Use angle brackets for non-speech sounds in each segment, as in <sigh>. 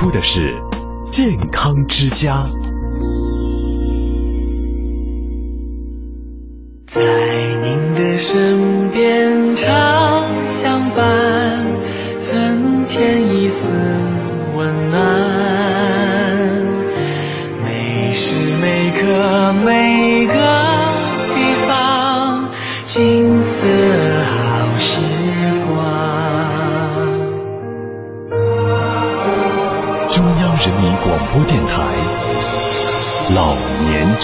出的是健康之家。在您的身边常相伴，增添一丝温暖。每时每刻每个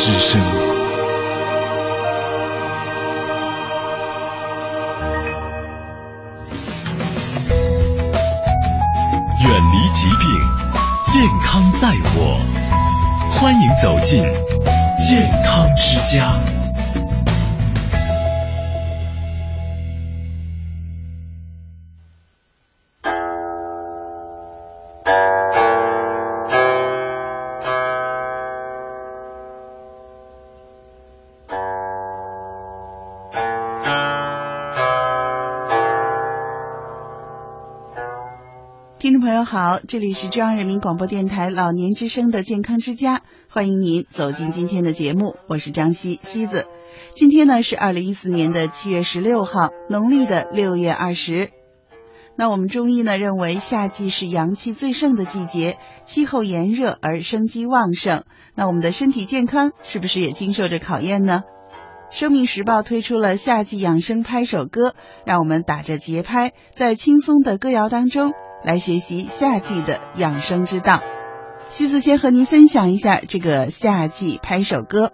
之声。远离疾病，健康在我。欢迎走进健康之家。好，这里是中央人民广播电台老年之声的健康之家，欢迎您走进今天的节目，我是张希希子。今天呢是二零一四年的七月十六号，农历的六月二十。那我们中医呢认为夏季是阳气最盛的季节，气候炎热而生机旺盛，那我们的身体健康是不是也经受着考验呢？生命时报推出了夏季养生拍手歌，让我们打着节拍，在轻松的歌谣当中。来学习夏季的养生之道。西子先和您分享一下这个夏季拍手歌，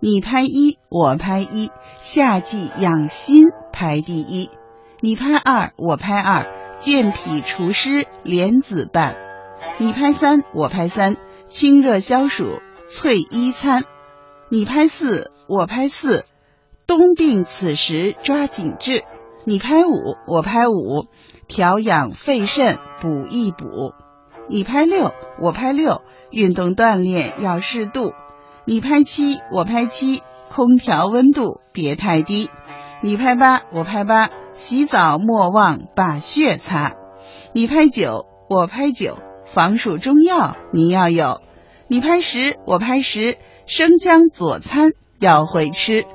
你拍一，我拍一，夏季养心排第一。你拍二，我拍二，健脾除湿莲子伴。你拍三，我拍三，清热消暑翠衣餐。你拍四，我拍四，冬病此时抓紧治。你拍五，我拍五。调养肺肾，补一补。你拍六，我拍六，运动锻炼要适度。你拍七，我拍七，空调温度别太低。你拍八，我拍八，洗澡莫忘把血擦。你拍九，我拍九，防暑中药你要有。你拍十，我拍十，生姜佐餐要会吃。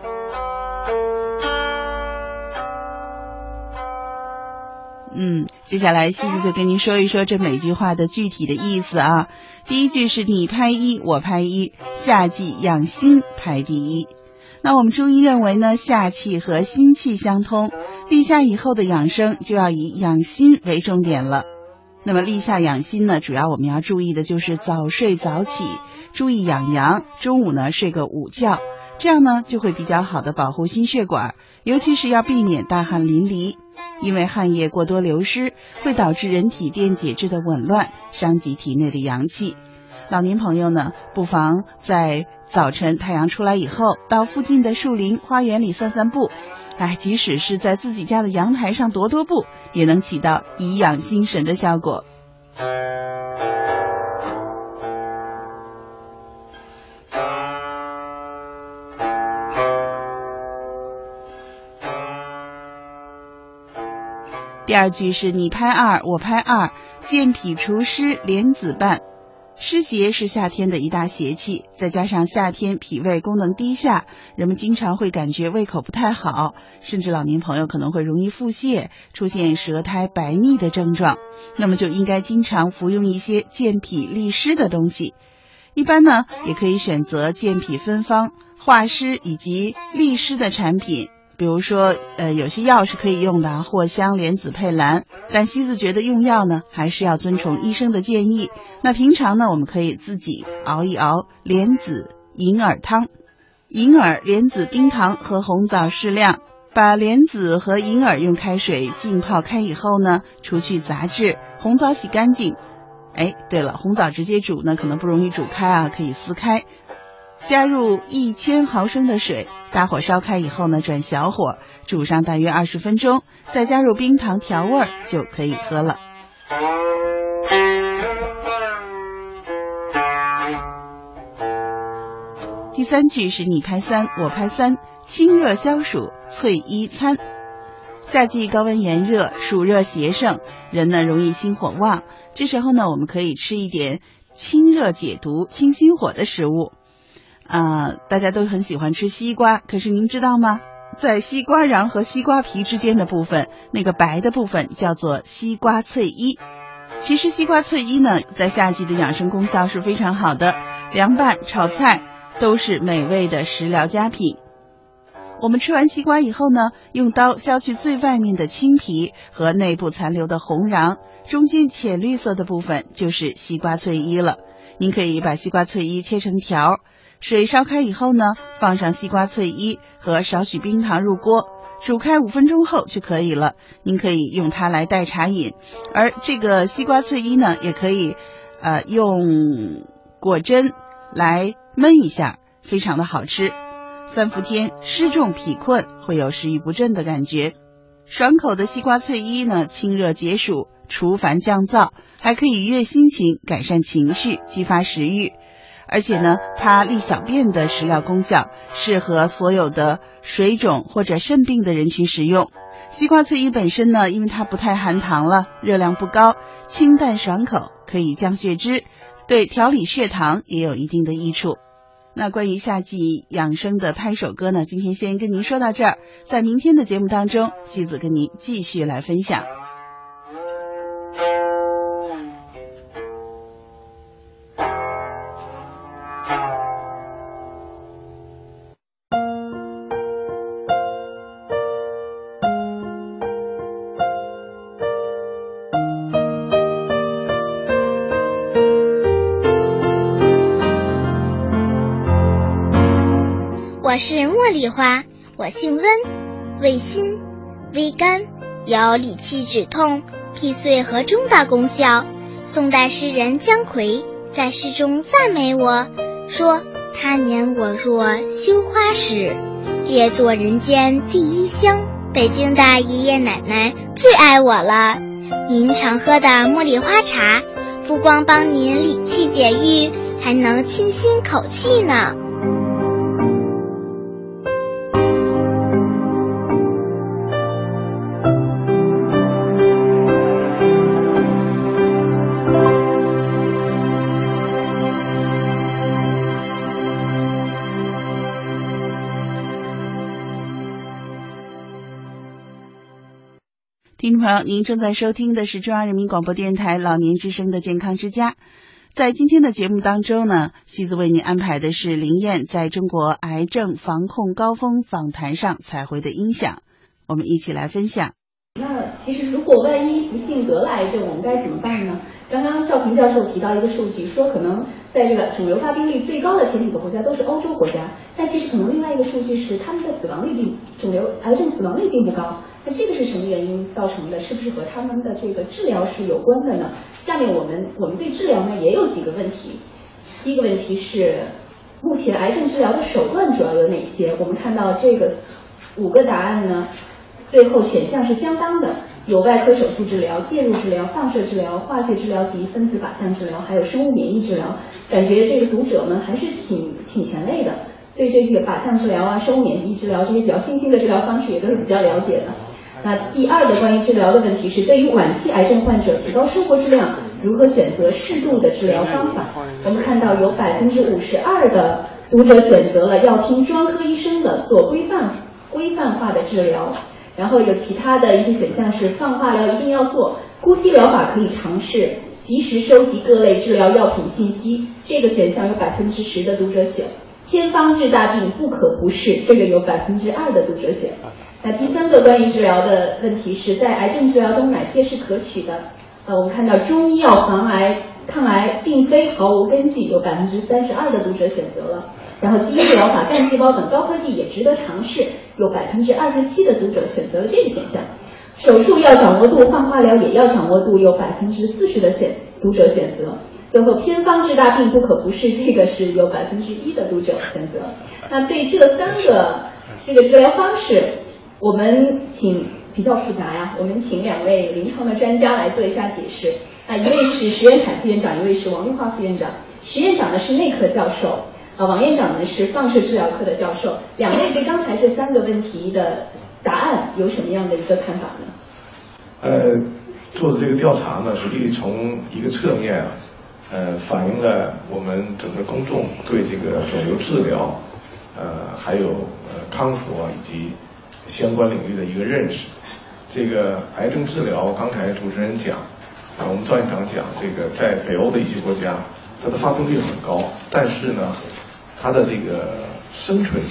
嗯，接下来西子就跟您说一说这每句话的具体的意思啊。第一句是你拍一，我拍一，夏季养心排第一。那我们中医认为呢，夏气和心气相通，立夏以后的养生就要以养心为重点了。那么立夏养心呢，主要我们要注意的就是早睡早起，注意养阳，中午呢睡个午觉，这样呢就会比较好的保护心血管，尤其是要避免大汗淋漓。因为汗液过多流失，会导致人体电解质的紊乱，伤及体内的阳气。老年朋友呢，不妨在早晨太阳出来以后，到附近的树林、花园里散散步。哎，即使是在自己家的阳台上踱踱步，也能起到颐养心神的效果。第二句是你拍二，我拍二，健脾除湿莲子拌。湿邪是夏天的一大邪气，再加上夏天脾胃功能低下，人们经常会感觉胃口不太好，甚至老年朋友可能会容易腹泻，出现舌苔白腻的症状。那么就应该经常服用一些健脾利湿的东西。一般呢，也可以选择健脾分方、化湿以及利湿的产品。比如说，呃，有些药是可以用的，藿香、莲子配蓝。但西子觉得用药呢，还是要遵从医生的建议。那平常呢，我们可以自己熬一熬莲子银耳汤，银耳、莲子、冰糖和红枣适量。把莲子和银耳用开水浸泡开以后呢，除去杂质，红枣洗干净。哎，对了，红枣直接煮呢，可能不容易煮开啊，可以撕开。加入一千毫升的水，大火烧开以后呢，转小火煮上大约二十分钟，再加入冰糖调味儿就可以喝了。第三句是你拍三，我拍三，清热消暑，翠衣餐。夏季高温炎热，暑热邪盛，人呢容易心火旺。这时候呢，我们可以吃一点清热解毒、清心火的食物。啊，大家都很喜欢吃西瓜，可是您知道吗？在西瓜瓤和西瓜皮之间的部分，那个白的部分叫做西瓜翠衣。其实西瓜翠衣呢，在夏季的养生功效是非常好的，凉拌、炒菜都是美味的食疗佳品。我们吃完西瓜以后呢，用刀削去最外面的青皮和内部残留的红瓤，中间浅绿色的部分就是西瓜翠衣了。您可以把西瓜翠衣切成条，水烧开以后呢，放上西瓜翠衣和少许冰糖入锅，煮开五分钟后就可以了。您可以用它来代茶饮，而这个西瓜翠衣呢，也可以呃用果针来焖一下，非常的好吃。三伏天湿重脾困，会有食欲不振的感觉。爽口的西瓜翠衣呢，清热解暑、除烦降燥，还可以愉悦心情、改善情绪、激发食欲。而且呢，它利小便的食疗功效，适合所有的水肿或者肾病的人群食用。西瓜翠衣本身呢，因为它不太含糖了，热量不高，清淡爽口，可以降血脂，对调理血糖也有一定的益处。那关于夏季养生的拍手歌呢？今天先跟您说到这儿，在明天的节目当中，西子跟您继续来分享。是茉莉花，我姓温，味辛，微甘，有理气止痛、辟秽和中的功效。宋代诗人姜夔在诗中赞美我说：“他年我若羞花时，列作人间第一香。”北京的爷爷奶奶最爱我了。您常喝的茉莉花茶，不光帮您理气解郁，还能清新口气呢。好，您正在收听的是中央人民广播电台老年之声的健康之家。在今天的节目当中呢，西子为您安排的是林燕在中国癌症防控高峰访谈上采回的音响，我们一起来分享。那其实如果万一不幸得了癌症，我们该怎么办呢？刚刚赵平教授提到一个数据，说可能在这个肿瘤发病率最高的前几个国家都是欧洲国家，但其实可能另外一个数据是他们的死亡率并肿瘤癌症死亡率并不高。那这个是什么原因造成的？是不是和他们的这个治疗是有关的呢？下面我们我们对治疗呢也有几个问题。第一个问题是，目前癌症治疗的手段主要有哪些？我们看到这个五个答案呢，最后选项是相当的。有外科手术治疗、介入治疗、放射治疗、化学治疗及分子靶向治疗，还有生物免疫治疗。感觉这个读者们还是挺挺前卫的，对这个靶向治疗啊、生物免疫治疗这些比较新兴的治疗方式也都是比较了解的。那第二个关于治疗的问题是，对于晚期癌症患者提高生活质量，如何选择适度的治疗方法？我们看到有百分之五十二的读者选择了要听专科医生的，做规范规范化的治疗。然后有其他的一些选项是放化疗一定要做，呼吸疗法可以尝试，及时收集各类治疗药品信息，这个选项有百分之十的读者选，偏方治大病不可不试，这个有百分之二的读者选。那第三个关于治疗的问题是在癌症治疗中哪些是可取的？呃，我们看到中医药防癌抗癌并非毫无根据，有百分之三十二的读者选择了。然后基因疗法、干细胞等高科技也值得尝试，有百分之二十七的读者选择了这个选项。手术要掌握度，放化疗也要掌握度，有百分之四十的选读者选择。最后偏方治大病不可不试，这个是有百分之一的读者选择。那对这三个这个治疗方式，我们请比较复杂呀，我们请两位临床的专家来做一下解释。啊，一位是石元凯副院长，一位是王玉华副院长。石院长呢是内科教授。呃，王院长呢是放射治疗科的教授，两位对刚才这三个问题的答案有什么样的一个看法呢？呃，做的这个调查呢，实际从一个侧面啊，呃，反映了我们整个公众对这个肿瘤治疗，呃，还有呃康复啊以及相关领域的一个认识。这个癌症治疗，刚才主持人讲，啊，我们赵院长讲，这个在北欧的一些国家，它的发病率很高，但是呢，他的这个生存，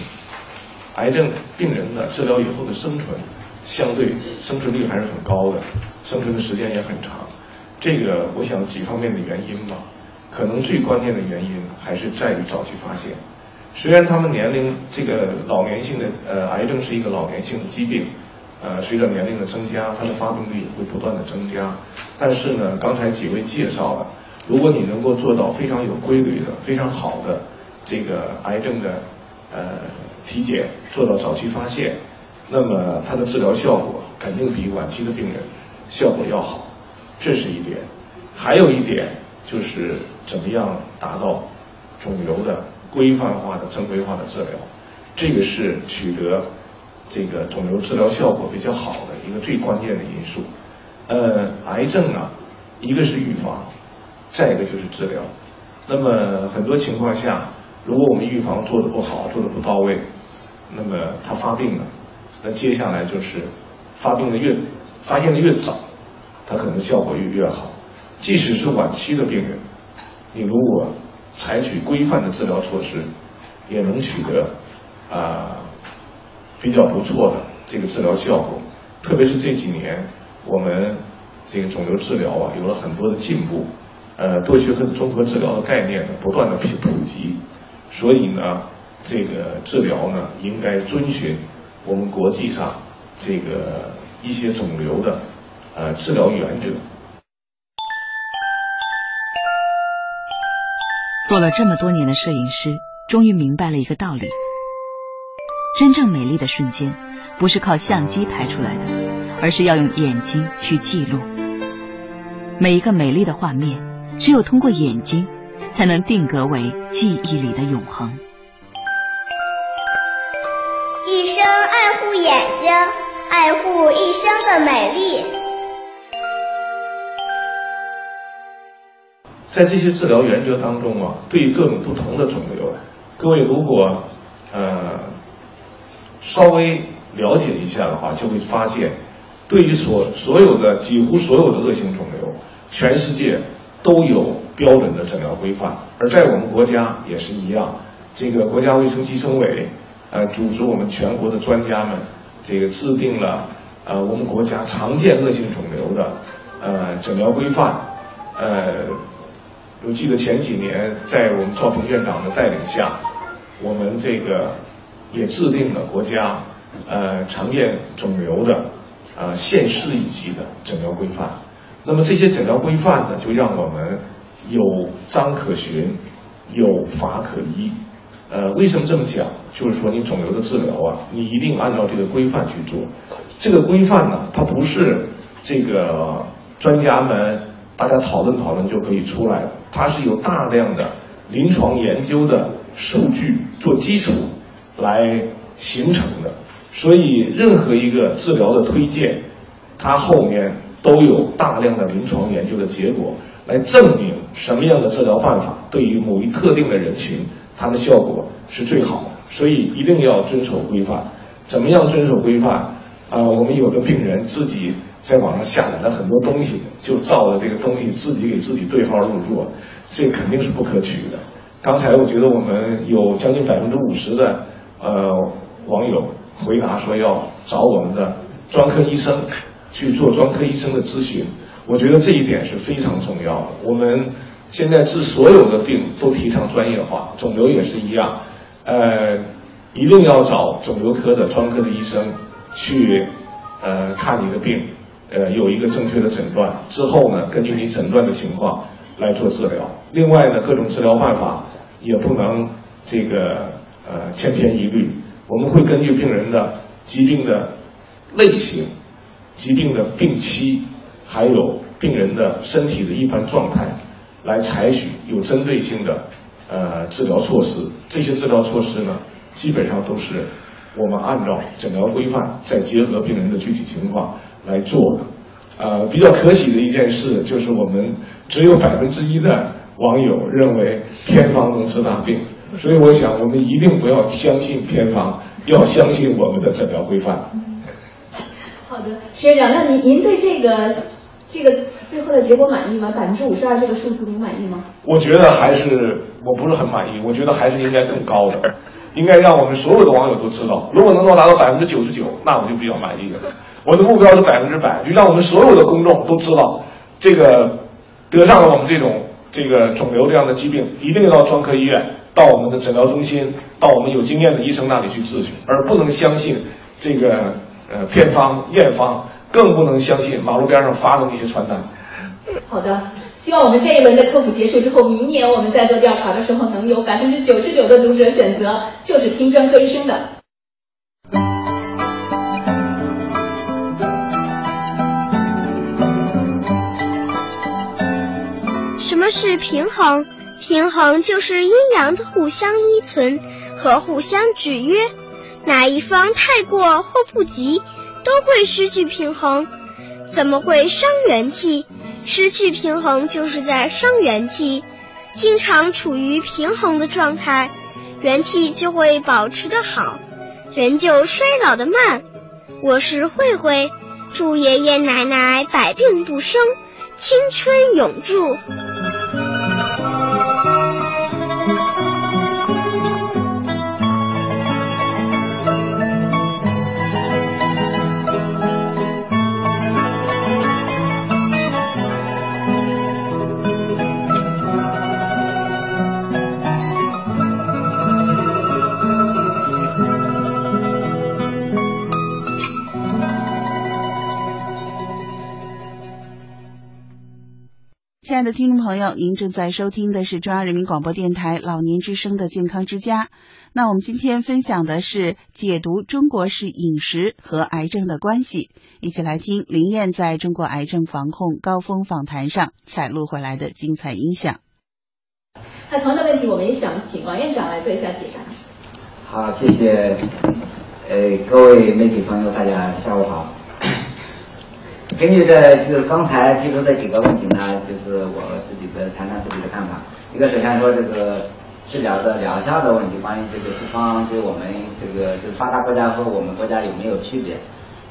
癌症病人的治疗以后的生存，相对生存率还是很高的，生存的时间也很长。这个我想几方面的原因吧，可能最关键的原因还是在于早期发现。虽然他们年龄这个老年性的呃癌症是一个老年性的疾病。呃，随着年龄的增加，它的发病率也会不断的增加。但是呢，刚才几位介绍了，如果你能够做到非常有规律的、非常好的这个癌症的呃体检，做到早期发现，那么它的治疗效果肯定比晚期的病人效果要好。这是一点。还有一点就是怎么样达到肿瘤的规范化的正规化的治疗，这个是取得。这个肿瘤治疗效果比较好的一个最关键的因素，呃，癌症啊，一个是预防，再一个就是治疗。那么很多情况下，如果我们预防做的不好，做的不到位，那么它发病了，那接下来就是发病的越发现的越早，它可能效果越越好。即使是晚期的病人，你如果采取规范的治疗措施，也能取得啊。比较不错的这个治疗效果，特别是这几年我们这个肿瘤治疗啊有了很多的进步，呃，多学科综合治疗的概念呢不断的普普及，所以呢这个治疗呢应该遵循我们国际上这个一些肿瘤的呃治疗原则。做了这么多年的摄影师，终于明白了一个道理。真正美丽的瞬间，不是靠相机拍出来的，而是要用眼睛去记录。每一个美丽的画面，只有通过眼睛，才能定格为记忆里的永恒。一生爱护眼睛，爱护一生的美丽。在这些治疗原则当中啊，对于各种不同的肿瘤，各位如果呃。稍微了解一下的话，就会发现，对于所所有的几乎所有的恶性肿瘤，全世界都有标准的诊疗规范，而在我们国家也是一样。这个国家卫生计生委呃组织我们全国的专家们，这个制定了呃我们国家常见恶性肿瘤的呃诊疗规范。呃，我记得前几年在我们赵平院长的带领下，我们这个。也制定了国家呃常见肿瘤的呃县市一级的诊疗规范。那么这些诊疗规范呢，就让我们有章可循，有法可依。呃，为什么这么讲？就是说你肿瘤的治疗啊，你一定按照这个规范去做。这个规范呢，它不是这个专家们大家讨论讨论就可以出来的，它是有大量的临床研究的数据做基础。来形成的，所以任何一个治疗的推荐，它后面都有大量的临床研究的结果来证明什么样的治疗办法对于某一特定的人群，它的效果是最好的。所以一定要遵守规范。怎么样遵守规范？啊，我们有的病人自己在网上下载了很多东西，就照着这个东西自己给自己对号入座，这肯定是不可取的。刚才我觉得我们有将近百分之五十的。呃，网友回答说要找我们的专科医生去做专科医生的咨询，我觉得这一点是非常重要的。我们现在治所有的病都提倡专业化，肿瘤也是一样，呃，一定要找肿瘤科的专科的医生去呃看你的病，呃有一个正确的诊断之后呢，根据你诊断的情况来做治疗。另外呢，各种治疗办法也不能这个。呃，千篇一律，我们会根据病人的疾病的类型、疾病的病期，还有病人的身体的一般状态，来采取有针对性的呃治疗措施。这些治疗措施呢，基本上都是我们按照诊疗规范，再结合病人的具体情况来做的。呃，比较可喜的一件事就是我们只有百分之一的网友认为偏方能治大病，所以我想我们一定不要相信偏方，要相信我们的诊疗规范。好的，石院长，那您您对这个这个最后的结果满意吗？百分之五十二这个数字您满意吗？我觉得还是我不是很满意，我觉得还是应该更高的，应该让我们所有的网友都知道。如果能够达到百分之九十九，那我就比较满意了。我的目标是百分之百，就让我们所有的公众都知道，这个得上了我们这种这个肿瘤这样的疾病，一定要到专科医院，到我们的诊疗中心，到我们有经验的医生那里去咨询，而不能相信这个呃偏方验方，更不能相信马路边上发的那些传单。好的，希望我们这一轮的科普结束之后，明年我们在做调查的时候，能有百分之九十九的读者选择就是听专科医生的。什么是平衡？平衡就是阴阳的互相依存和互相制约，哪一方太过或不及，都会失去平衡。怎么会伤元气？失去平衡就是在伤元气。经常处于平衡的状态，元气就会保持的好，人就衰老的慢。我是慧慧，祝爷爷奶奶百病不生，青春永驻。亲爱的听众朋友，您正在收听的是中央人民广播电台老年之声的健康之家。那我们今天分享的是解读中国式饮食和癌症的关系，一起来听林燕在中国癌症防控高峰访谈上采录回来的精彩音响。那同样的问题，我们也想请王院长来做一下解答。好，谢谢。呃，各位媒体朋友，大家下午好。根据这就是刚才提出的几个问题呢，就是我自己的谈谈自己的看法。一个首先说这个治疗的疗效的问题，关于这个西方对我们这个就发达国家和我们国家有没有区别？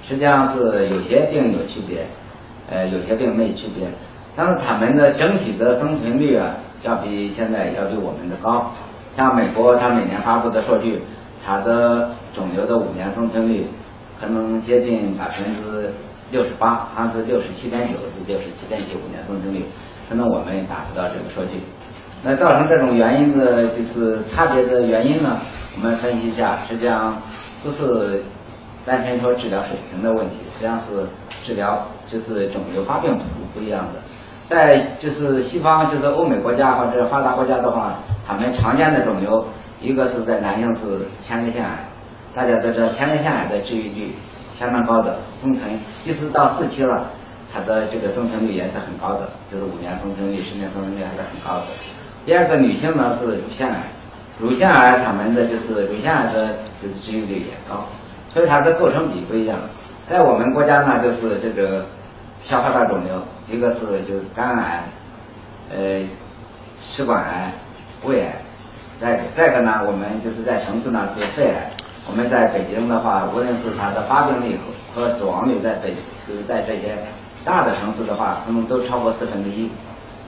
实际上是有些病有区别，呃，有些病没区别。但是他们的整体的生存率啊，要比现在要比我们的高。像美国，它每年发布的数据，它的肿瘤的五年生存率可能接近百分之。六十八，好像是六十七点九，是六十七点九五年生存率，可能我们达不到这个数据。那造成这种原因的，就是差别的原因呢？我们分析一下，实际上不是单纯说治疗水平的问题，实际上是治疗就是肿瘤发病谱不一样的。在就是西方，就是欧美国家或者发达国家的话，他们常见的肿瘤，一个是在男性是前列腺癌，大家都知道前列腺癌的治愈率。相当高的生存，即使到四期了，它的这个生存率也是很高的，就是五年生存率、十年生存率还是很高的。第二个女性呢是乳腺癌，乳腺癌他们的就是乳腺癌的就是治愈率也高，所以它的构成比不一样。在我们国家呢，就是这个消化道肿瘤，一个是就是肝癌，呃，食管癌、胃癌，再再一个呢，我们就是在城市呢是肺癌。我们在北京的话，无论是它的发病率和死亡率，在北就是在这些大的城市的话，可能都超过四分之一，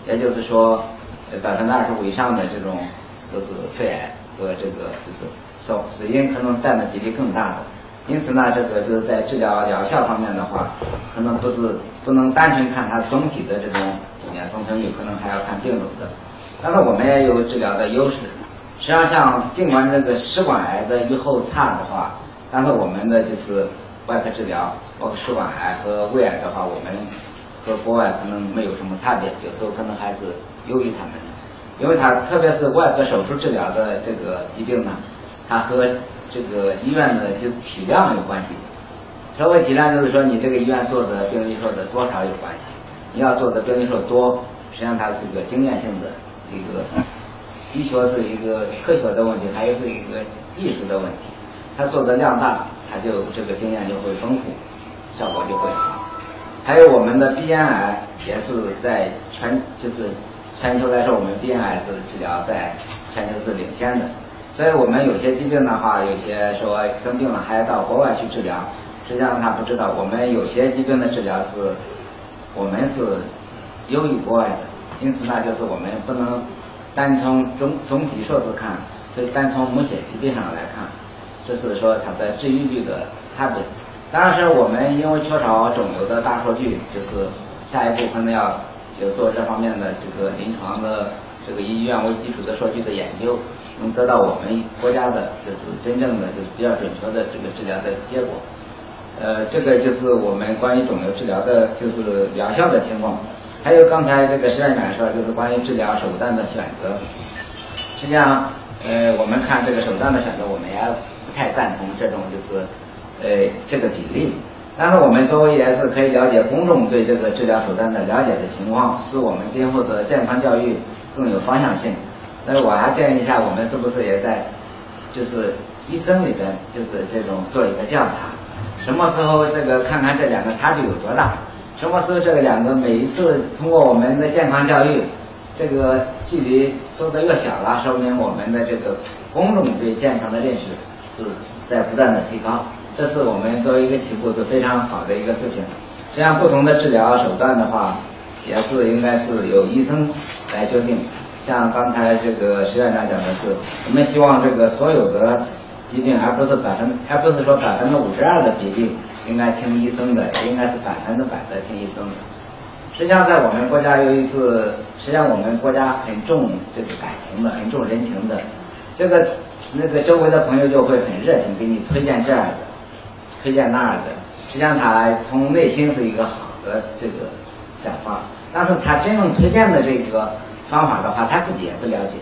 也就是说，百分之二十五以上的这种都是肺癌和这个就是死死因可能占的比例更大的。因此呢，这个就是在治疗疗效方面的话，可能不是不能单纯看它总体的这种五年生存率，可能还要看病种的。但是我们也有治疗的优势。实际上，像尽管这个食管癌的预后差的话，但是我们的就是外科治疗，包括食管癌和胃癌的话，我们和国外可能没有什么差别，有时候可能还是优于他们。因为它特别是外科手术治疗的这个疾病呢，它和这个医院的就体量有关系。所谓体量，就是说你这个医院做的病例数的多少有关系。你要做的病例数多，实际上它是一个经验性的一个。医学是一个科学的问题，还有是一个艺术的问题。他做的量大，他就这个经验就会丰富，效果就会好。还有我们的鼻咽癌也是在全就是全球来说，我们鼻咽癌是治疗在全球是领先的。所以我们有些疾病的话，有些说生病了还要到国外去治疗，实际上他不知道，我们有些疾病的治疗是我们是优于国外的。因此呢，就是我们不能单从总总体数字看，就单从某些疾病上来看，这是说它的治愈率的差别。当然是我们因为缺少肿瘤的大数据，就是下一步可能要就做这方面的这个临床的这个以医院为基础的数据的研究，能得到我们国家的就是真正的就是比较准确的这个治疗的结果。呃，这个就是我们关于肿瘤治疗的就是疗效的情况。还有刚才这个石院长说，就是关于治疗手段的选择。实际上，呃，我们看这个手段的选择，我们也不太赞同这种就是。呃，这个比例，但是我们作为也是可以了解公众对这个治疗手段的了解的情况，使我们今后的健康教育更有方向性。那我还建议一下，我们是不是也在就是医生里边，就是这种做一个调查，什么时候这个看看这两个差距有多大？什么时候这个两个每一次通过我们的健康教育，这个距离缩得越小了，说明我们的这个公众对健康的认识是在不断的提高。这是我们作为一个起步是非常好的一个事情。实际上，不同的治疗手段的话，也是应该是由医生来决定。像刚才这个石院长讲的是，我们希望这个所有的疾病，而不是百分，而不是说百分之五十二的比例应该听医生的，应该是百分之百的听医生的。实际上，在我们国家由于是，实际上我们国家很重这个感情的，很重人情的，这个那个周围的朋友就会很热情给你推荐这样的。推荐那儿的，实际上他从内心是一个好的这个想法，但是他真正推荐的这个方法的话，他自己也不了解，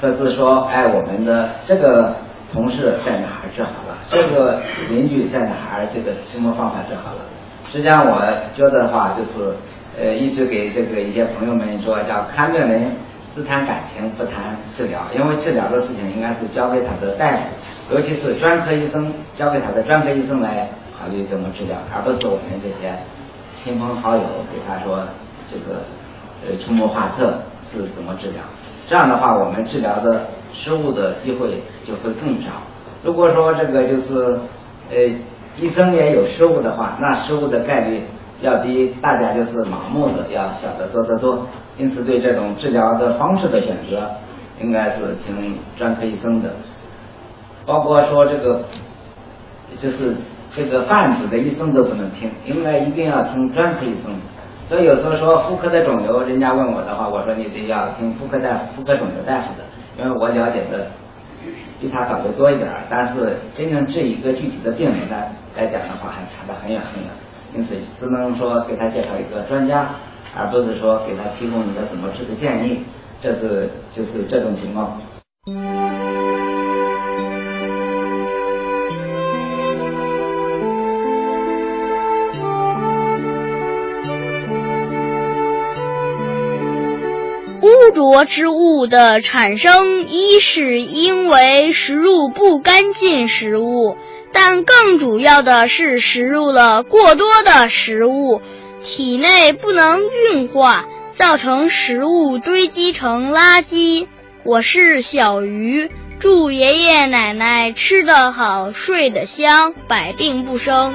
说是说，哎，我们的这个同事在哪儿治好了，这个邻居在哪儿，这个什么方法治好了。实际上，我觉得的话，就是呃，一直给这个一些朋友们说，叫看病人只谈感情，不谈治疗，因为治疗的事情应该是交给他的大夫。尤其是专科医生交给他的专科医生来考虑怎么治疗，而不是我们这些亲朋好友给他说这个呃出谋划策是怎么治疗。这样的话，我们治疗的失误的机会就会更少。如果说这个就是呃医生也有失误的话，那失误的概率要比大家就是盲目的要小得多得多。因此，对这种治疗的方式的选择，应该是听专科医生的。包括说这个，就是这个泛指的医生都不能听，应该一定要听专科医生。所以有时候说妇科的肿瘤，人家问我的话，我说你得要听妇科大夫、妇科肿瘤大夫的，因为我了解的比他稍微多一点儿。但是真正治一个具体的病人来来讲的话，还差得很远很远。因此只能说给他介绍一个专家，而不是说给他提供一个怎么治的建议。这是就是这种情况。浊之物的产生，一是因为食入不干净食物，但更主要的是食入了过多的食物，体内不能运化，造成食物堆积成垃圾。我是小鱼，祝爷爷奶奶吃得好，睡得香，百病不生。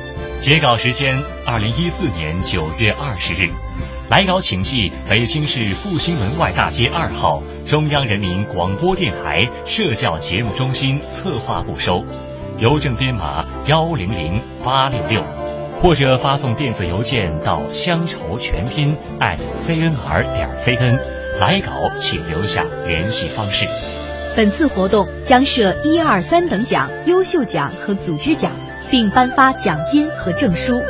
截稿时间：二零一四年九月二十日，来稿请寄北京市复兴门外大街二号中央人民广播电台社教节目中心策划部收，邮政编码幺零零八六六，或者发送电子邮件到乡愁全拼 @cnr 点 cn，来稿请留下联系方式。本次活动将设一二三等奖、优秀奖和组织奖。并颁发奖金和证书，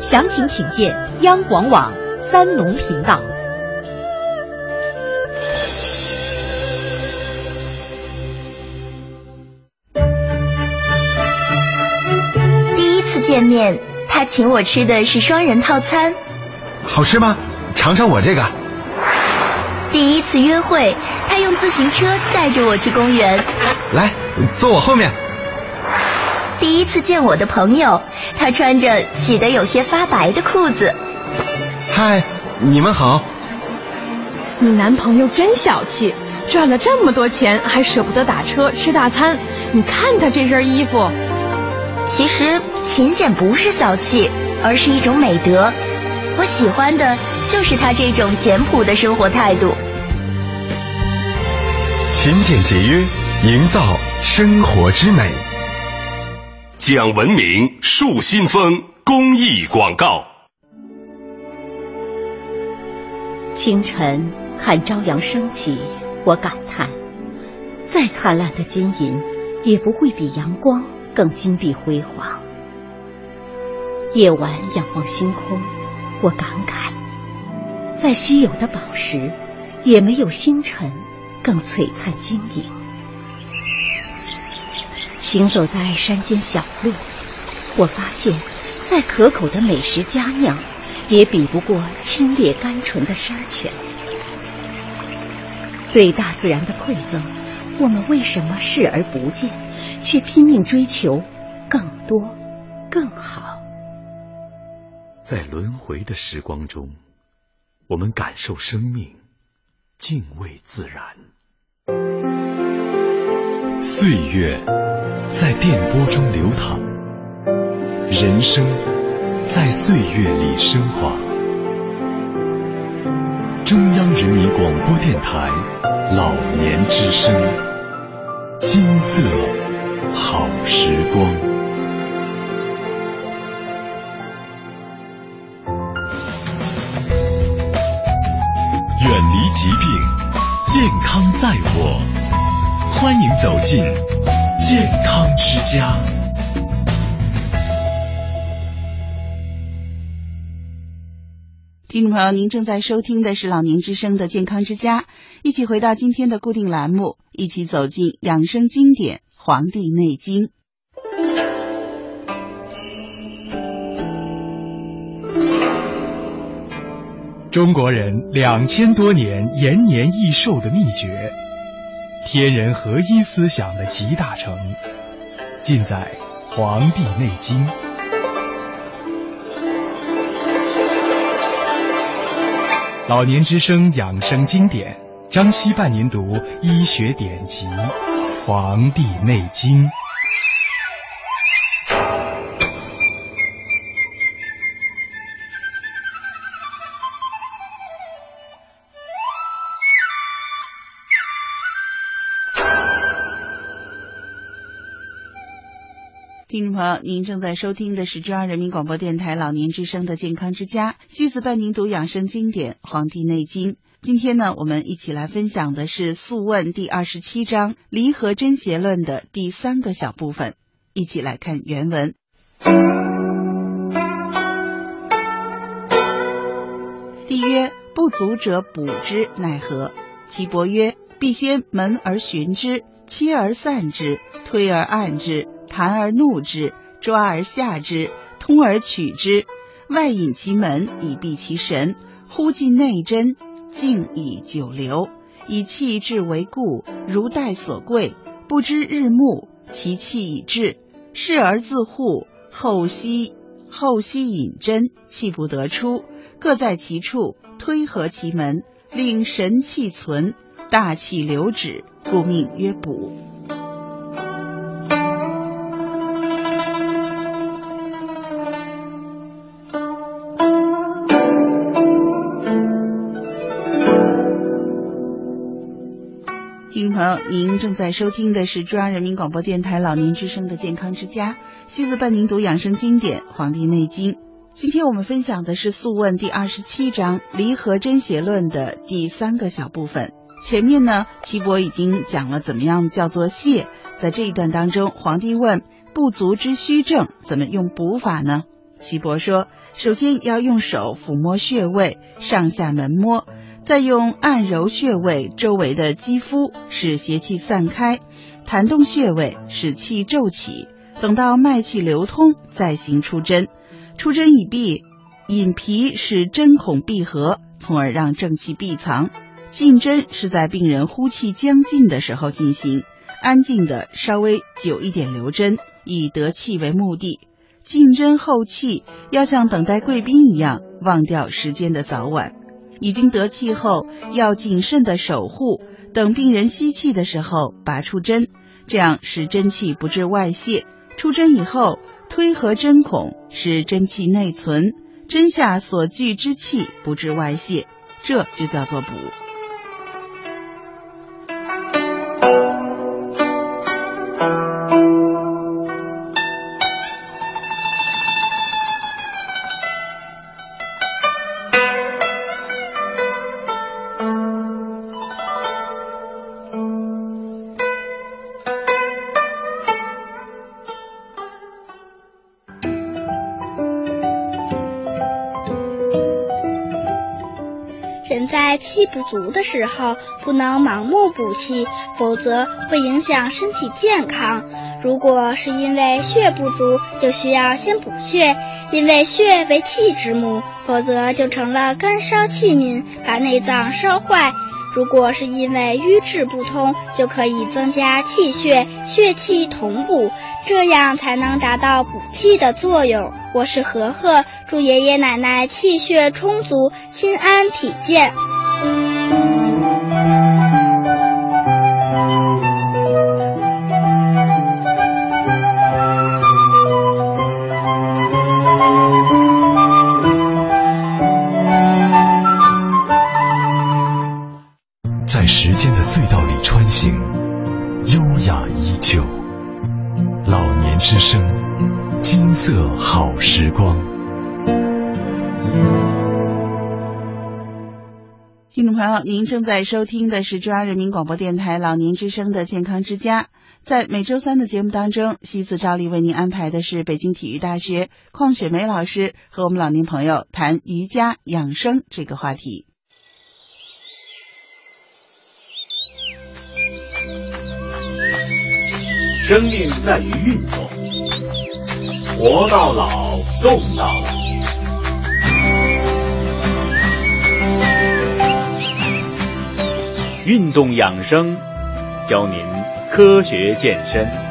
详情请见央广网三农频道。第一次见面，他请我吃的是双人套餐，好吃吗？尝尝我这个。第一次约会，他用自行车载着我去公园，来，坐我后面。第一次见我的朋友，他穿着洗得有些发白的裤子。嗨，你们好。你男朋友真小气，赚了这么多钱还舍不得打车吃大餐。你看他这身衣服。其实勤俭不是小气，而是一种美德。我喜欢的就是他这种简朴的生活态度。勤俭节约，营造生活之美。讲文明树新风公益广告。清晨看朝阳升起，我感叹：再灿烂的金银，也不会比阳光更金碧辉煌。夜晚仰望星空，我感慨：再稀有的宝石，也没有星辰更璀璨晶莹。行走在山间小路，我发现，再可口的美食佳酿，也比不过清冽甘醇的山泉。对大自然的馈赠，我们为什么视而不见，却拼命追求更多、更好？在轮回的时光中，我们感受生命，敬畏自然。岁月。在电波中流淌，人生在岁月里升华。中央人民广播电台老年之声，金色好时光。进，健康之家。听众朋友，您正在收听的是老年之声的健康之家，一起回到今天的固定栏目，一起走进养生经典《黄帝内经》。中国人两千多年延年益寿的秘诀，天人合一思想的集大成，尽在《黄帝内经》。老年之声养生经典，张希伴您读医学典籍《黄帝内经》。朋友，您正在收听的是中央人民广播电台老年之声的健康之家，西子伴您读养生经典《黄帝内经》。今天呢，我们一起来分享的是《素问》第二十七章《离合真邪论》的第三个小部分，一起来看原文。帝曰：“不足者补之，奈何？”岐伯曰：“必先门而寻之，切而散之，推而按之。”弹而怒之，抓而下之，通而取之，外引其门以闭其神，忽进内针，静以久留，以气至为固，如待所贵，不知日暮，其气已至，视而自护，后息后息引针，气不得出，各在其处，推合其门，令神气存，大气流止，故命曰补。您正在收听的是中央人民广播电台老年之声的健康之家，西子伴您读养生经典《黄帝内经》。今天我们分享的是《素问》第二十七章《离合真邪论》的第三个小部分。前面呢，岐伯已经讲了怎么样叫做泻，在这一段当中，皇帝问不足之虚症怎么用补法呢？岐伯说，首先要用手抚摸穴位，上下门摸。再用按揉穴位周围的肌肤，使邪气散开；弹动穴位，使气骤起。等到脉气流通，再行出针。出针已毕，引皮使针孔闭合，从而让正气闭藏。进针是在病人呼气将尽的时候进行，安静的稍微久一点留针，以得气为目的。进针后气要像等待贵宾一样，忘掉时间的早晚。已经得气后，要谨慎的守护，等病人吸气的时候拔出针，这样使真气不致外泄。出针以后，推合针孔，使真气内存，针下所聚之气不致外泄，这就叫做补。气不足的时候，不能盲目补气，否则会影响身体健康。如果是因为血不足，就需要先补血，因为血为气之母，否则就成了干烧器皿，把内脏烧坏。如果是因为瘀滞不通，就可以增加气血，血气同补，这样才能达到补气的作用。我是和和，祝爷爷奶奶气血充足，心安体健。您正在收听的是中央人民广播电台老年之声的健康之家。在每周三的节目当中，西子照例为您安排的是北京体育大学邝雪梅老师和我们老年朋友谈瑜伽养生这个话题。生命在于运动，活到老，动到老。运动养生，教您科学健身。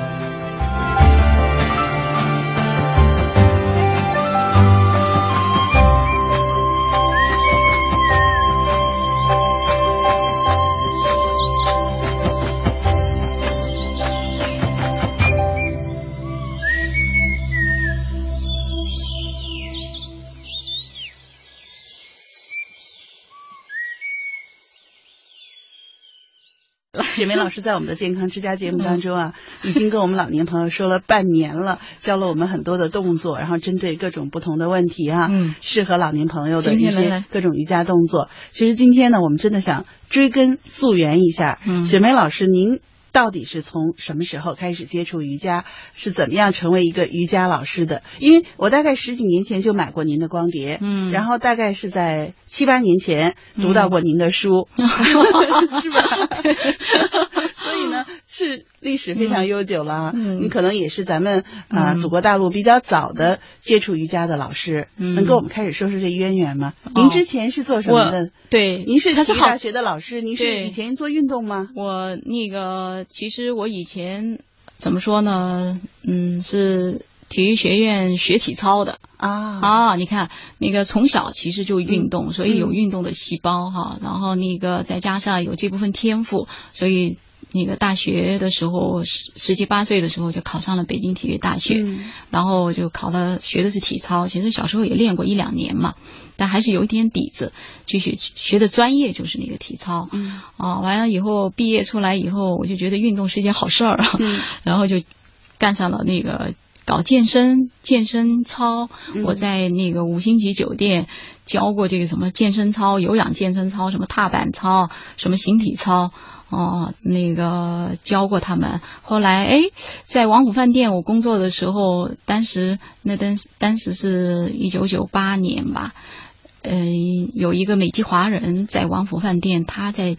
雪梅老师在我们的健康之家节目当中啊，<laughs> 已经跟我们老年朋友说了半年了，教了我们很多的动作，然后针对各种不同的问题啊，嗯，适合老年朋友的一些各种瑜伽动作。其实今天呢，我们真的想追根溯源一下，嗯，雪梅老师您。到底是从什么时候开始接触瑜伽？是怎么样成为一个瑜伽老师的？因为我大概十几年前就买过您的光碟，嗯，然后大概是在七八年前读到过您的书，<laughs> 嗯、<laughs> 是吧？<laughs> 所以呢，是历史非常悠久了。嗯，你可能也是咱们啊、呃、祖国大陆比较早的接触瑜伽的老师，嗯，能跟我们开始说说这渊源吗？哦、您之前是做什么的？对，您是体育大学的老师，您是以前做运动吗？我那个。其实我以前怎么说呢？嗯，是体育学院学体操的啊啊！你看那个从小其实就运动，嗯、所以有运动的细胞哈。然后那个再加上有这部分天赋，所以那个大学的时候十十七八岁的时候就考上了北京体育大学，嗯、然后就考了学的是体操。其实小时候也练过一两年嘛。但还是有一点底子，就学学的专业就是那个体操，嗯，啊，完了以后毕业出来以后，我就觉得运动是一件好事儿，嗯，<laughs> 然后就干上了那个搞健身健身操。嗯、我在那个五星级酒店教过这个什么健身操、有氧健身操、什么踏板操、什么形体操，哦，那个教过他们。后来哎，在王府饭店我工作的时候，当时那当当时是一九九八年吧。嗯，有一个美籍华人在王府饭店，他在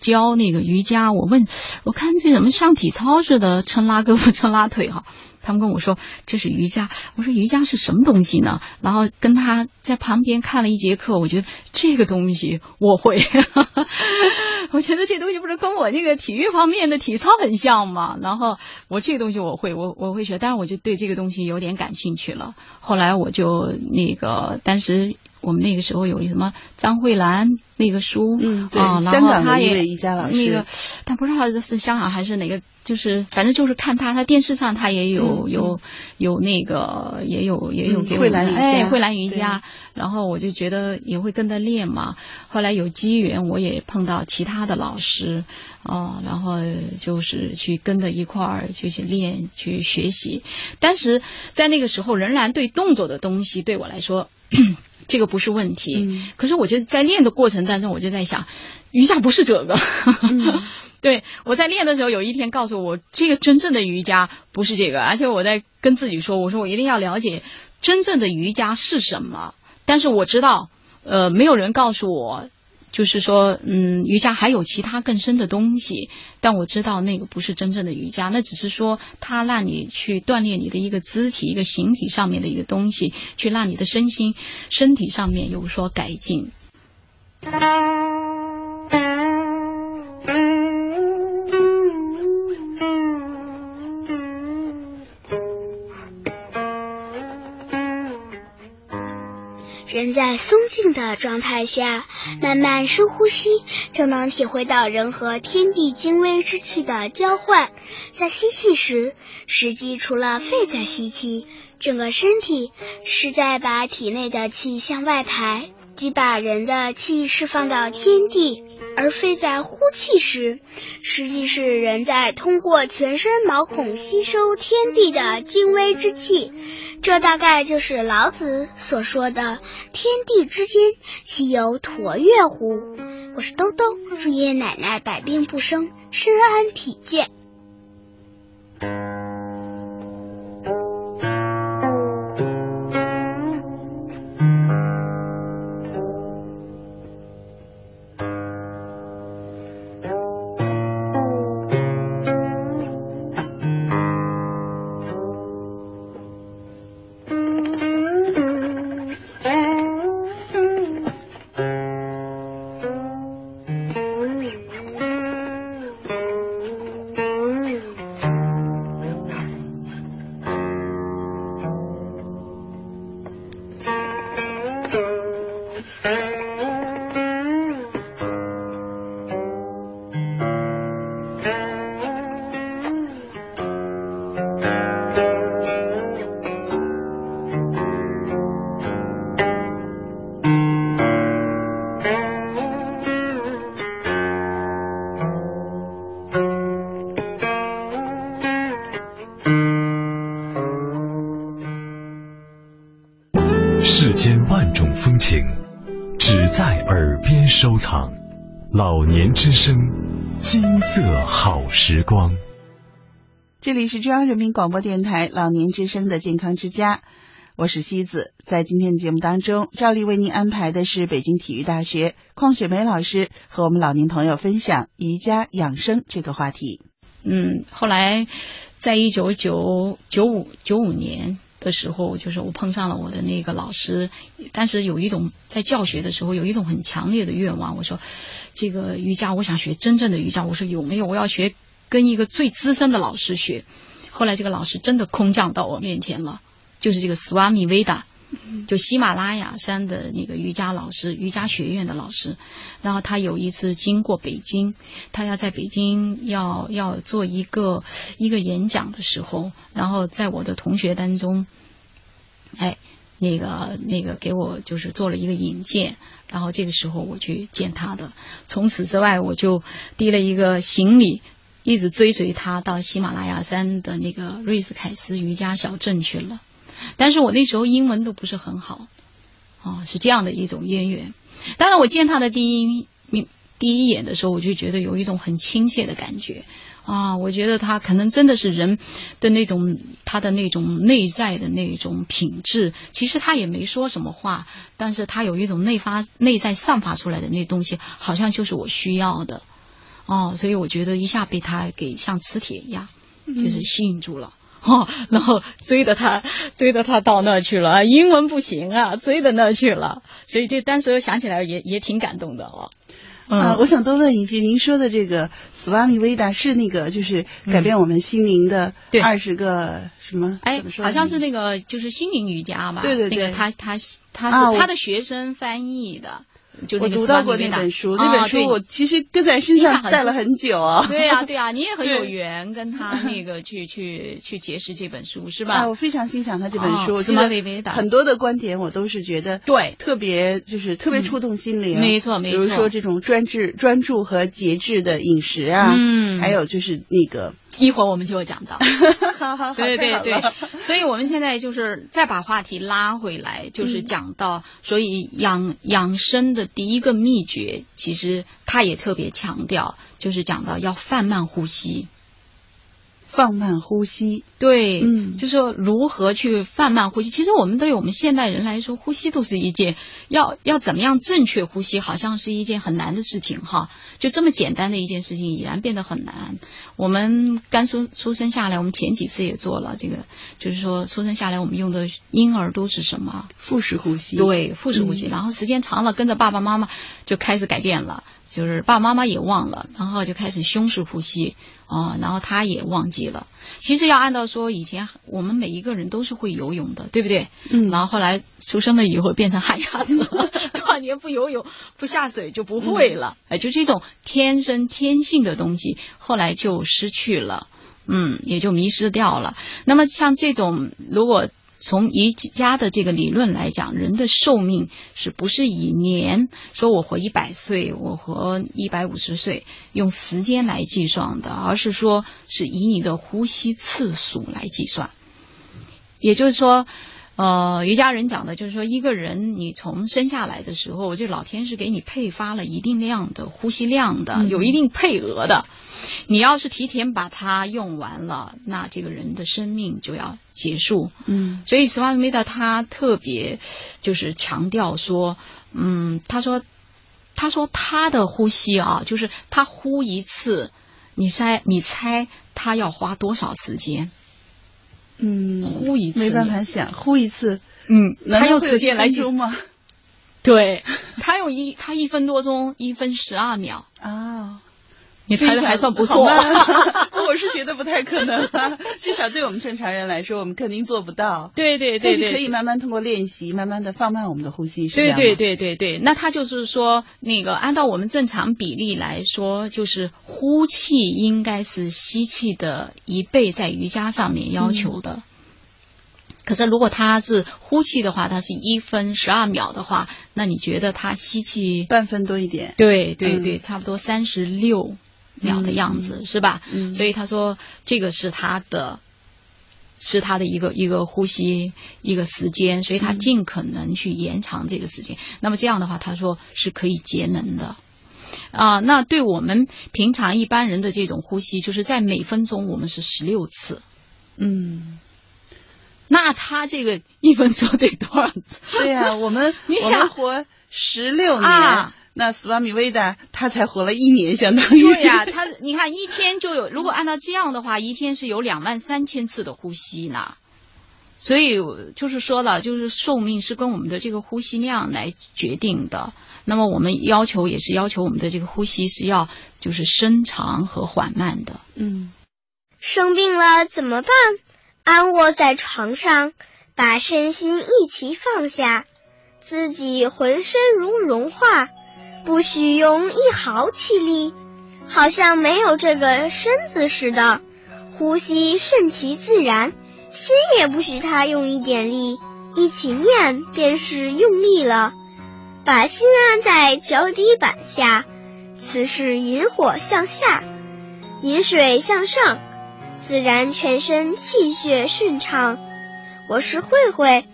教那个瑜伽。我问，我看这怎么像体操似的，抻拉胳膊，抻拉腿哈。他们跟我说这是瑜伽，我说瑜伽是什么东西呢？然后跟他在旁边看了一节课，我觉得这个东西我会，<laughs> 我觉得这东西不是跟我这个体育方面的体操很像吗？然后我这个东西我会，我我会学，但是我就对这个东西有点感兴趣了。后来我就那个当时。我们那个时候有一什么张慧兰那个书，嗯，对，啊，香港的一位瑜伽老师，那个，但不知道是香港还是哪个，就是反正就是看他，他电视上他也有、嗯、有有那个也有也有给我慧兰瑜伽，哎，慧兰瑜伽，然后我就觉得也会跟着练嘛。后来有机缘，我也碰到其他的老师，哦，然后就是去跟着一块儿去去练去学习。但是在那个时候，仍然对动作的东西对我来说。这个不是问题，嗯、可是我觉得在练的过程当中，我就在想，瑜伽不是这个。嗯、<laughs> 对我在练的时候，有一天告诉我，这个真正的瑜伽不是这个，而且我在跟自己说，我说我一定要了解真正的瑜伽是什么。但是我知道，呃，没有人告诉我，就是说，嗯，瑜伽还有其他更深的东西。但我知道那个不是真正的瑜伽，那只是说它让你去锻炼你的一个肢体、一个形体上面的一个东西，去让你的身心、身体上面有所改进。在松静的状态下，慢慢深呼吸，就能体会到人和天地精微之气的交换。在吸气时，实际除了肺在吸气，整个身体是在把体内的气向外排，即把人的气释放到天地；而非在呼气时，实际是人在通过全身毛孔吸收天地的精微之气。这大概就是老子所说的“天地之间，岂有橐越乎”。我是兜兜，祝爷爷奶奶百病不生，身安体健。时光。这里是中央人民广播电台老年之声的健康之家，我是西子。在今天的节目当中，照例为您安排的是北京体育大学邝雪梅老师和我们老年朋友分享瑜伽养生这个话题。嗯，后来在一九九九五九五年的时候，就是我碰上了我的那个老师，但是有一种在教学的时候有一种很强烈的愿望，我说这个瑜伽我想学真正的瑜伽，我说有没有？我要学跟一个最资深的老师学。后来这个老师真的空降到我面前了，就是这个 Swami Veda。就喜马拉雅山的那个瑜伽老师，瑜伽学院的老师，然后他有一次经过北京，他要在北京要要做一个一个演讲的时候，然后在我的同学当中，哎，那个那个给我就是做了一个引荐，然后这个时候我去见他的，从此之外我就提了一个行李，一直追随他到喜马拉雅山的那个瑞斯凯斯瑜伽小镇去了。但是我那时候英文都不是很好，啊，是这样的一种渊源。当然，我见他的第一面、第一眼的时候，我就觉得有一种很亲切的感觉啊，我觉得他可能真的是人的那种他的那种内在的那种品质。其实他也没说什么话，但是他有一种内发、内在散发出来的那东西，好像就是我需要的哦，所以我觉得一下被他给像磁铁一样，就是吸引住了。<laughs> 哦，然后追着他，追着他到那去了。英文不行啊，追着那去了。所以就当时想起来也也挺感动的哦。啊，我想多问一句，您说的这个斯瓦米维达是那个就是改变我们心灵的二十个什么？哎，好像是那个就是心灵瑜伽吧？对对对，那个他他他是他的学生翻译的。就我读到过那本书，那本书我其实跟在身上带了很久啊。对啊，对啊，你也很有缘跟他 <laughs> 那个去去去结识这本书是吧？我非常欣赏他这本书，我记得很多的观点我都是觉得对特别就是特别触动心灵。没错没错，比如说这种专制、专注和节制的饮食啊，嗯，还有就是那个。一会儿我们就会讲到，<laughs> 好好好，对对对，所以我们现在就是再把话题拉回来，就是讲到，所以养养生的第一个秘诀，其实他也特别强调，就是讲到要放慢呼吸。放慢呼吸，对，嗯，就说如何去放慢呼吸。其实我们对于我们现代人来说，呼吸都是一件要要怎么样正确呼吸，好像是一件很难的事情哈。就这么简单的一件事情，已然变得很难。我们刚出出生下来，我们前几次也做了这个，就是说出生下来我们用的婴儿都是什么腹式呼吸？对，腹式呼吸。然后时间长了，跟着爸爸妈妈就开始改变了。就是爸爸妈妈也忘了，然后就开始胸式呼吸，哦，然后他也忘记了。其实要按照说，以前我们每一个人都是会游泳的，对不对？嗯。然后后来出生了以后变成旱鸭子了，<laughs> 多少年不游泳、不下水就不会了。哎，就这种天生天性的东西，后来就失去了，嗯，也就迷失掉了。那么像这种，如果从瑜伽的这个理论来讲，人的寿命是不是以年说我活一百岁，我活一百五十岁，用时间来计算的，而是说是以你的呼吸次数来计算。也就是说，呃，瑜伽人讲的就是说，一个人你从生下来的时候，这老天是给你配发了一定量的呼吸量的，有一定配额的。你要是提前把它用完了，那这个人的生命就要结束。嗯，所以斯瓦米达他特别就是强调说，嗯，他说，他说他的呼吸啊，就是他呼一次，你猜你猜他要花多少时间？嗯，呼一次。没办法想，呼一次，嗯，他用时间来计一分钟吗？对。<laughs> 他用一他一分多钟，一分十二秒，啊，你猜的还算不错。<laughs> 我是觉得不太可能啊，至少对我们正常人来说，我们肯定做不到。对对对对可以慢慢通过练习，慢慢的放慢我们的呼吸，是对对对对对，那他就是说，那个按照我们正常比例来说，就是呼气应该是吸气的一倍，在瑜伽上面要求的。可是如果他是呼气的话，他是一分十二秒的话，那你觉得他吸气半分多一点？对对嗯对，差不多三十六秒的样子，是吧？嗯所以他说这个是他的，是他的一个一个呼吸一个时间，所以他嗯尽可能去延长这个时间。那么这样的话，他说是可以节能的。啊，那对我们平常一般人的这种呼吸，就是在每分钟我们是十六次。嗯，那他这个一分钟得多少次？对呀、我们 <laughs> 你想活十六年，啊那斯瓦米维达他才活了一年，相当于对呀、他你看一天就有，如果按照这样的话，一天是有两万三千次的呼吸呢。所以就是说了，就是寿命是跟我们的这个呼吸量来决定的。那么我们要求也是要求我们的这个呼吸是要就是深长和缓慢的。嗯，生病了怎么办？安卧在床上，把身心一起放下，自己浑身如融化，不许用一毫气力，好像没有这个身子似的。呼吸顺其自然，心也不许他用一点力，一起念便是用力了。把心安在脚底板下，此是引火向下，引水向上。自然全身气血顺畅。我是慧慧，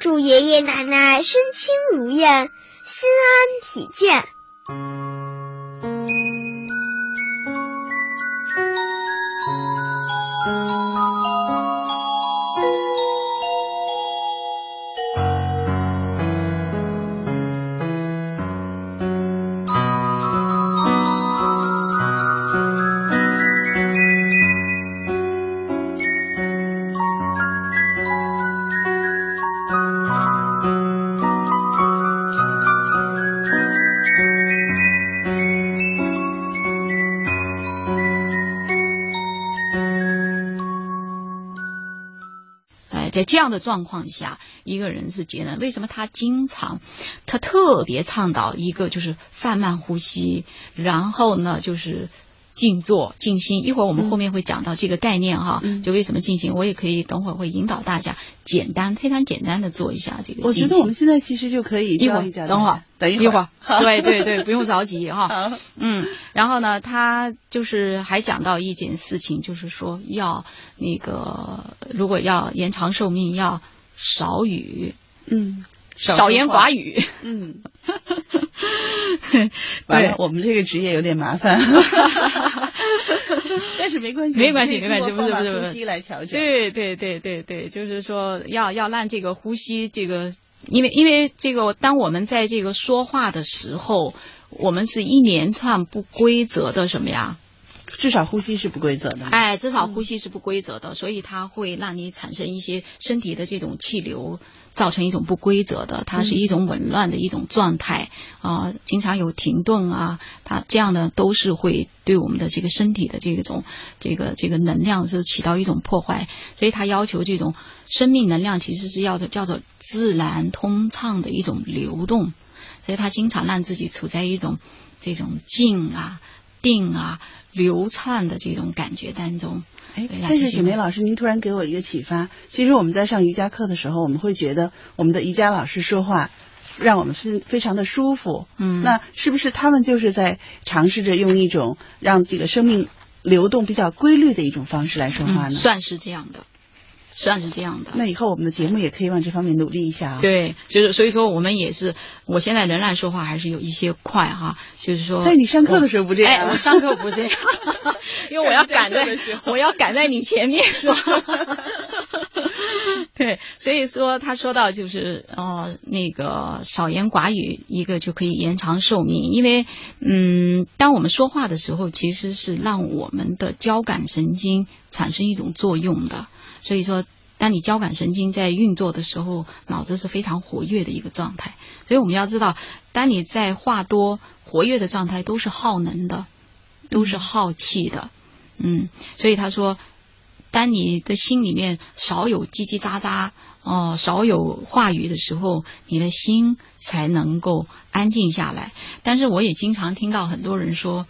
祝爷爷奶奶身轻如燕，心安体健。这样的状况下，一个人是节能。为什么他经常，他特别倡导一个就是放慢呼吸，然后呢就是静坐静心。一会儿我们后面会讲到这个概念哈，嗯就为什么静心，我也可以等会儿会引导大家简单非常简单的做一下这个我。觉得我们现在其实就可以一会儿等会儿，等一一会儿，对对对，不用着急哈。<laughs> 好，嗯，然后呢，他就是还讲到一件事情，就是说要那个如果要延长寿命，要少语，嗯，少言寡语。嗯，<laughs> 完了对，我们这个职业有点麻烦，<laughs> 但是没关系，没关系，没关系，不是不是不是，呼吸来调整。对对对对对，就是说要要让这个呼吸这个，因为因为这个，当我们在这个说话的时候，我们是一连串不规则的什么呀？至少呼吸是不规则的。哎，至少呼吸是不规则的，所以它会让你产生一些身体的这种气流，造成一种不规则的，它是一种紊乱的一种状态啊、经常有停顿啊，它这样呢都是会对我们的这个身体的这种这个这个能量是起到一种破坏，所以它要求这种生命能量其实是要做叫做自然通畅的一种流动，所以他经常让自己处在一种这种静啊。定啊，流畅的这种感觉当中。哎，但是雪梅老师，您突然给我一个启发。其实我们在上瑜伽课的时候，我们会觉得我们的瑜伽老师说话让我们非非常的舒服。嗯那是不是他们就是在尝试着用一种让这个生命流动比较规律的一种方式来说话呢？嗯算是这样的。算是这样的。那以后我们的节目也可以往这方面努力一下啊。对，就是所以说我们也是，我现在仍然说话还是有一些快哈，就是说。在你上课的时候不这样？哎，我上课不这样，<laughs> 因为我要赶在，我要赶在你前面说。<laughs> 对，所以说他说到就是呃那个少言寡语，一个就可以延长寿命，因为嗯，当我们说话的时候，其实是让我们的交感神经产生一种作用的。所以说，当你交感神经在运作的时候，脑子是非常活跃的一个状态。所以我们要知道，当你在话多、活跃的状态，都是耗能的，都是耗气的。嗯，所以他说。当你的心里面少有叽叽喳喳哦，少有话语的时候，你的心才能够安静下来。但是我也经常听到很多人说：“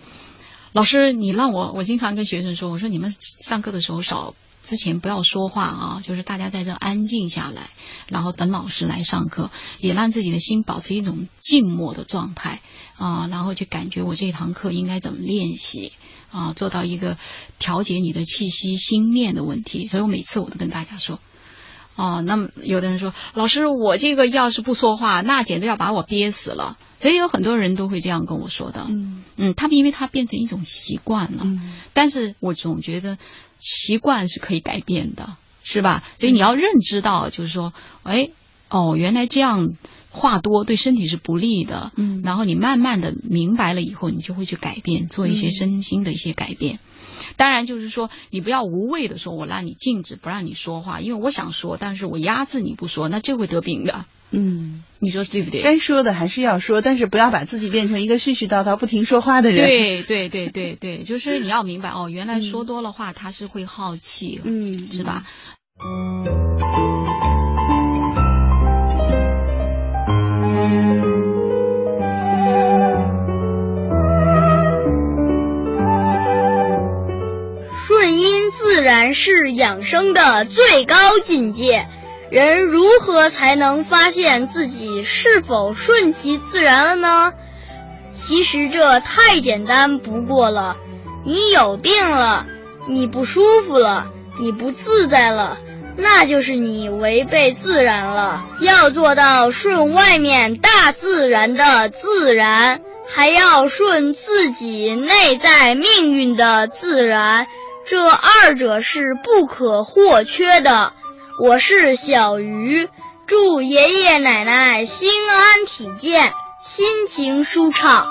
老师，你让我……我经常跟学生说，我说你们上课的时候少之前不要说话啊，就是大家在这安静下来，然后等老师来上课，也让自己的心保持一种静默的状态啊，然后去感觉我这堂课应该怎么练习。”啊，做到一个调节你的气息、心念的问题，所以我每次我都跟大家说，哦，那么有的人说，老师，我这个要是不说话，那简直要把我憋死了。所以有很多人都会这样跟我说的，嗯嗯，他们因为他变成一种习惯了，但是我总觉得习惯是可以改变的，是吧？所以你要认知到，就是说，哎，哦，原来这样。话多对身体是不利的，嗯，然后你慢慢的明白了以后，你就会去改变，做一些身心的一些改变。当然，就是说你不要无谓的说，我让你禁止，不让你说话，因为我想说，但是我压制你不说，那就会得病的。嗯，你说对不对？该说的还是要说，但是不要把自己变成一个絮絮叨叨、不停说话的人。对对对对对，就是你要明白哦，原来说多了话，他是会耗气，嗯，是吧？顺自然是养生的最高境界。人如何才能发现自己是否顺其自然了呢？其实这太简单不过了。你有病了，你不舒服了，你不自在了。那就是你违背自然了。要做到顺外面大自然的自然，还要顺自己内在命运的自然，这二者是不可或缺的。我是小鱼，祝爷爷奶奶心安体健，心情舒畅。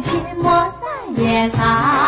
寂寞在夜航。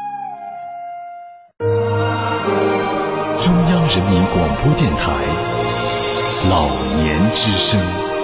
广播电台。老年之声。